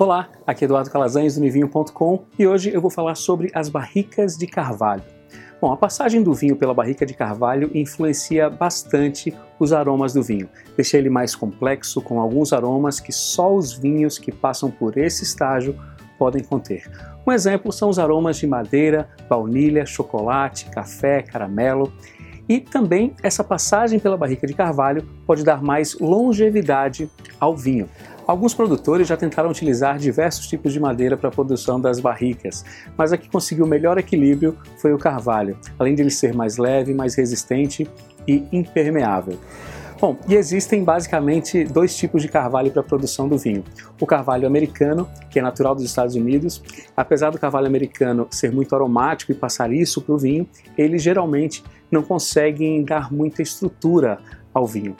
Olá, aqui é Eduardo Calazans do Nivinho.com e hoje eu vou falar sobre as barricas de carvalho. Bom, a passagem do vinho pela barrica de carvalho influencia bastante os aromas do vinho, deixa ele mais complexo com alguns aromas que só os vinhos que passam por esse estágio podem conter. Um exemplo são os aromas de madeira, baunilha, chocolate, café, caramelo. E também essa passagem pela barrica de carvalho pode dar mais longevidade ao vinho. Alguns produtores já tentaram utilizar diversos tipos de madeira para a produção das barricas, mas a que conseguiu o melhor equilíbrio foi o carvalho, além de ele ser mais leve, mais resistente e impermeável. Bom, e existem basicamente dois tipos de carvalho para a produção do vinho. O carvalho americano, que é natural dos Estados Unidos, apesar do carvalho americano ser muito aromático e passar isso para o vinho, eles geralmente não conseguem dar muita estrutura ao vinho.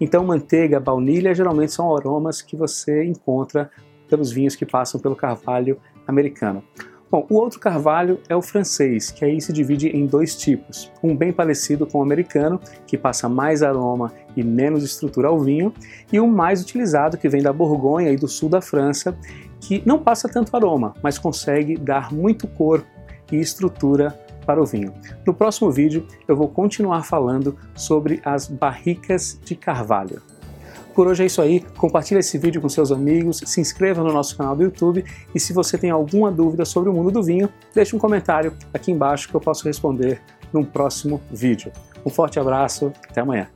Então, manteiga, baunilha geralmente são aromas que você encontra pelos vinhos que passam pelo carvalho americano. Bom, o outro carvalho é o francês, que aí se divide em dois tipos. Um bem parecido com o americano, que passa mais aroma e menos estrutura ao vinho, e um mais utilizado, que vem da Borgonha e do sul da França, que não passa tanto aroma, mas consegue dar muito corpo e estrutura para o vinho. No próximo vídeo eu vou continuar falando sobre as barricas de carvalho. Por hoje é isso aí, compartilhe esse vídeo com seus amigos, se inscreva no nosso canal do YouTube e se você tem alguma dúvida sobre o mundo do vinho, deixe um comentário aqui embaixo que eu posso responder num próximo vídeo. Um forte abraço, até amanhã.